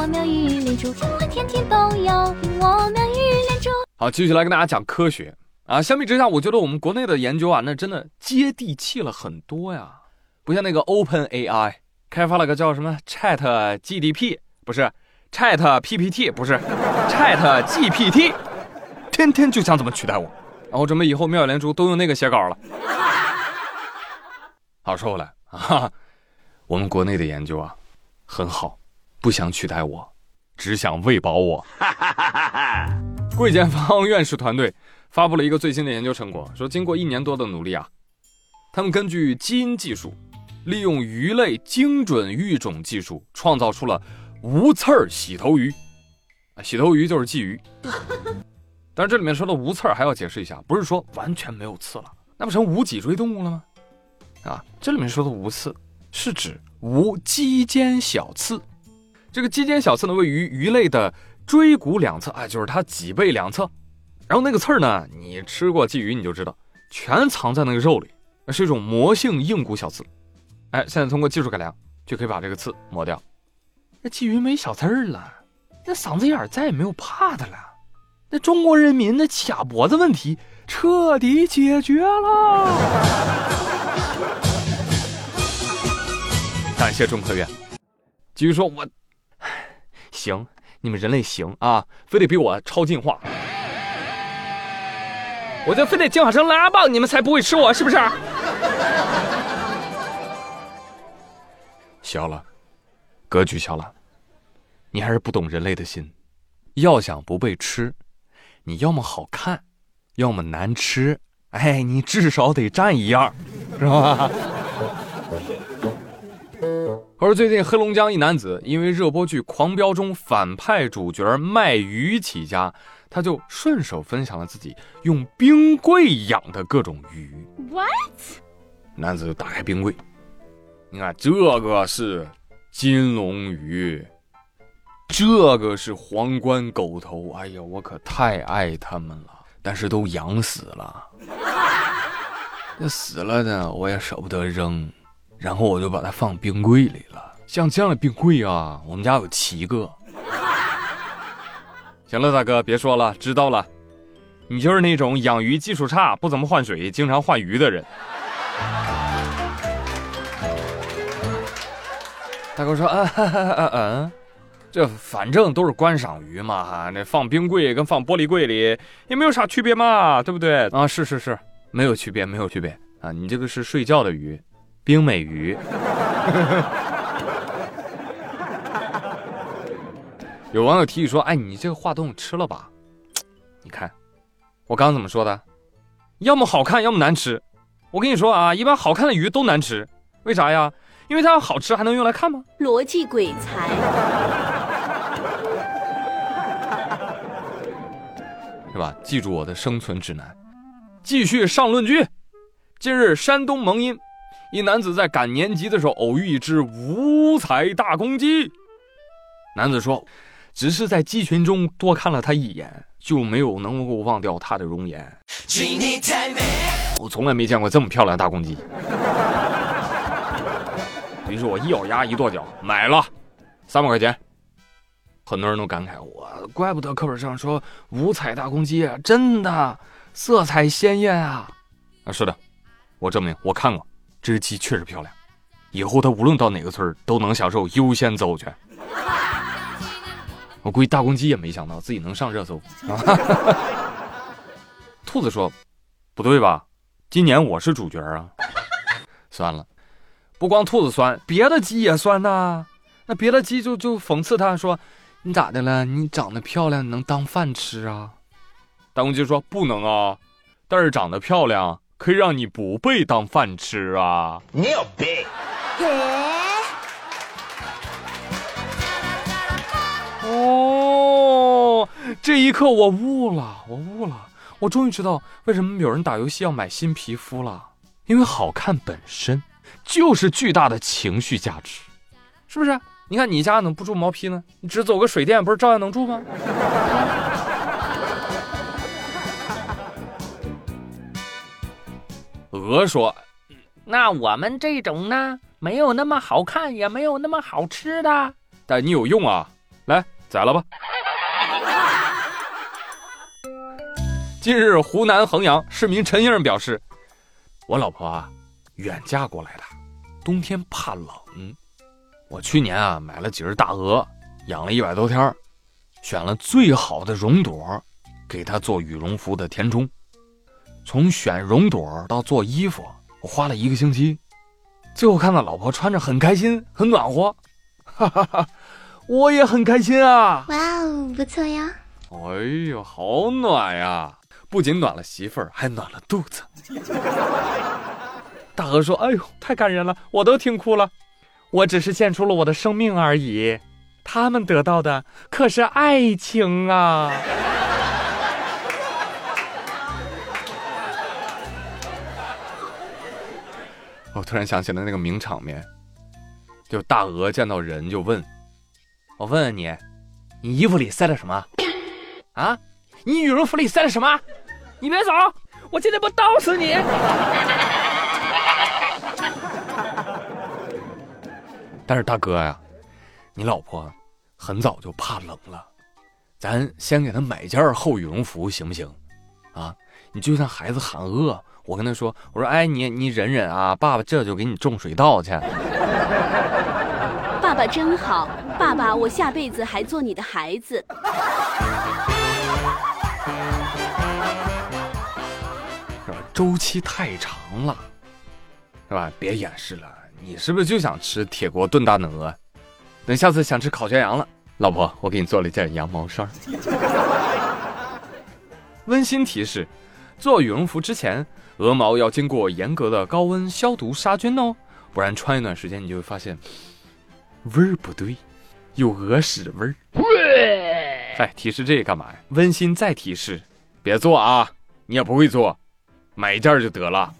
我妙语连珠，天天天天都有我妙语连珠。好，继续来跟大家讲科学啊。相比之下，我觉得我们国内的研究啊，那真的接地气了很多呀。不像那个 Open AI 开发了个叫什么 Chat GDP，不是 Chat PPT，不是 Chat GPT，天天就想怎么取代我。然后准备以后妙语连珠都用那个写稿了。好，说回来啊，我们国内的研究啊很好，不想取代我，只想喂饱我。贵建方院士团队发布了一个最新的研究成果，说经过一年多的努力啊，他们根据基因技术，利用鱼类精准育种技术，创造出了无刺儿洗头鱼。啊，洗头鱼就是鲫鱼。但是这里面说的无刺儿还要解释一下，不是说完全没有刺了，那不成无脊椎动物了吗？啊，这里面说的无刺是指无肌间小刺。这个肌间小刺呢，位于鱼类的椎骨两侧，哎，就是它脊背两侧。然后那个刺儿呢，你吃过鲫鱼你就知道，全藏在那个肉里，那是一种膜性硬骨小刺。哎，现在通过技术改良，就可以把这个刺磨掉。那鲫鱼没小刺儿了，那嗓子眼儿再也没有怕的了。那中国人民的卡脖子问题彻底解决了。感谢中科院。继续说，我行，你们人类行啊，非得比我超进化，我就非得进化成拉棒，你们才不会吃我，是不是？小了，格局小了，你还是不懂人类的心。要想不被吃。你要么好看，要么难吃，哎，你至少得占一样，是吧？而最近黑龙江一男子因为热播剧《狂飙》中反派主角卖鱼起家，他就顺手分享了自己用冰柜养的各种鱼。What？男子打开冰柜，你看这个是金龙鱼。这个是皇冠狗头，哎呀，我可太爱它们了，但是都养死了。那死了呢，我也舍不得扔，然后我就把它放冰柜里了。像这样的冰柜啊，我们家有七个。行了，大哥，别说了，知道了。你就是那种养鱼技术差、不怎么换水、经常换鱼的人。大哥说，啊哈嗯嗯。这反正都是观赏鱼嘛，哈，那放冰柜跟放玻璃柜里也没有啥区别嘛，对不对？啊，是是是，没有区别，没有区别啊！你这个是睡觉的鱼，冰美鱼。有网友提议说：“哎，你这个话筒吃了吧？你看，我刚刚怎么说的？要么好看，要么难吃。我跟你说啊，一般好看的鱼都难吃，为啥呀？因为它要好吃，还能用来看吗？逻辑鬼才。”是吧？记住我的生存指南。继续上论据。近日，山东蒙阴一男子在赶年集的时候偶遇一只五彩大公鸡。男子说：“只是在鸡群中多看了它一眼，就没有能够忘掉它的容颜。”我从来没见过这么漂亮的大公鸡。于是我一咬牙一跺脚，买了，三百块钱。很多人都感慨，我怪不得课本上说五彩大公鸡，啊真的色彩鲜艳啊！啊，是的，我证明我看过，这只鸡确实漂亮。以后它无论到哪个村都能享受优先择偶权。我估计大公鸡也没想到自己能上热搜。兔子说：“不对吧？今年我是主角啊！”算了，不光兔子酸，别的鸡也酸呐。那别的鸡就就讽刺他说。你咋的了？你长得漂亮能当饭吃啊？大公鸡说不能啊，但是长得漂亮可以让你不被当饭吃啊。你有病！哦，这一刻我悟了，我悟了，我终于知道为什么有人打游戏要买新皮肤了，因为好看本身就是巨大的情绪价值，是不是？你看你家怎么不住毛坯呢？你只走个水电，不是照样能住吗？鹅说：“那我们这种呢，没有那么好看，也没有那么好吃的，但你有用啊！来，宰了吧。近日，湖南衡阳市民陈英表示：“我老婆啊，远嫁过来的，冬天怕冷。我去年啊买了几只大鹅，养了一百多天，选了最好的绒朵，给她做羽绒服的填充。从选绒朵到做衣服，我花了一个星期。最后看到老婆穿着很开心，很暖和，哈哈哈，我也很开心啊！哇哦，不错呀！哎呦，好暖呀！”不仅暖了媳妇儿，还暖了肚子。大鹅说：“哎呦，太感人了，我都听哭了。我只是献出了我的生命而已，他们得到的可是爱情啊！”我突然想起了那个名场面，就大鹅见到人就问：“我问问你，你衣服里塞了什么？啊？你羽绒服里塞了什么？”你别走，我今天不刀死你！但是大哥呀，你老婆很早就怕冷了，咱先给她买件厚羽绒服行不行？啊，你就像孩子喊饿，我跟他说，我说，哎，你你忍忍啊，爸爸这就给你种水稻去。爸爸真好，爸爸，我下辈子还做你的孩子。是吧周期太长了，是吧？别掩饰了，你是不是就想吃铁锅炖大鹅？等下次想吃烤全羊了，老婆，我给你做了一件羊毛衫。温馨提示：做羽绒服之前，鹅毛要经过严格的高温消毒杀菌哦，不然穿一段时间你就会发现味儿不对，有鹅屎味儿。哎，提示这个干嘛呀？温馨再提示：别做啊，你也不会做。买一件就得了。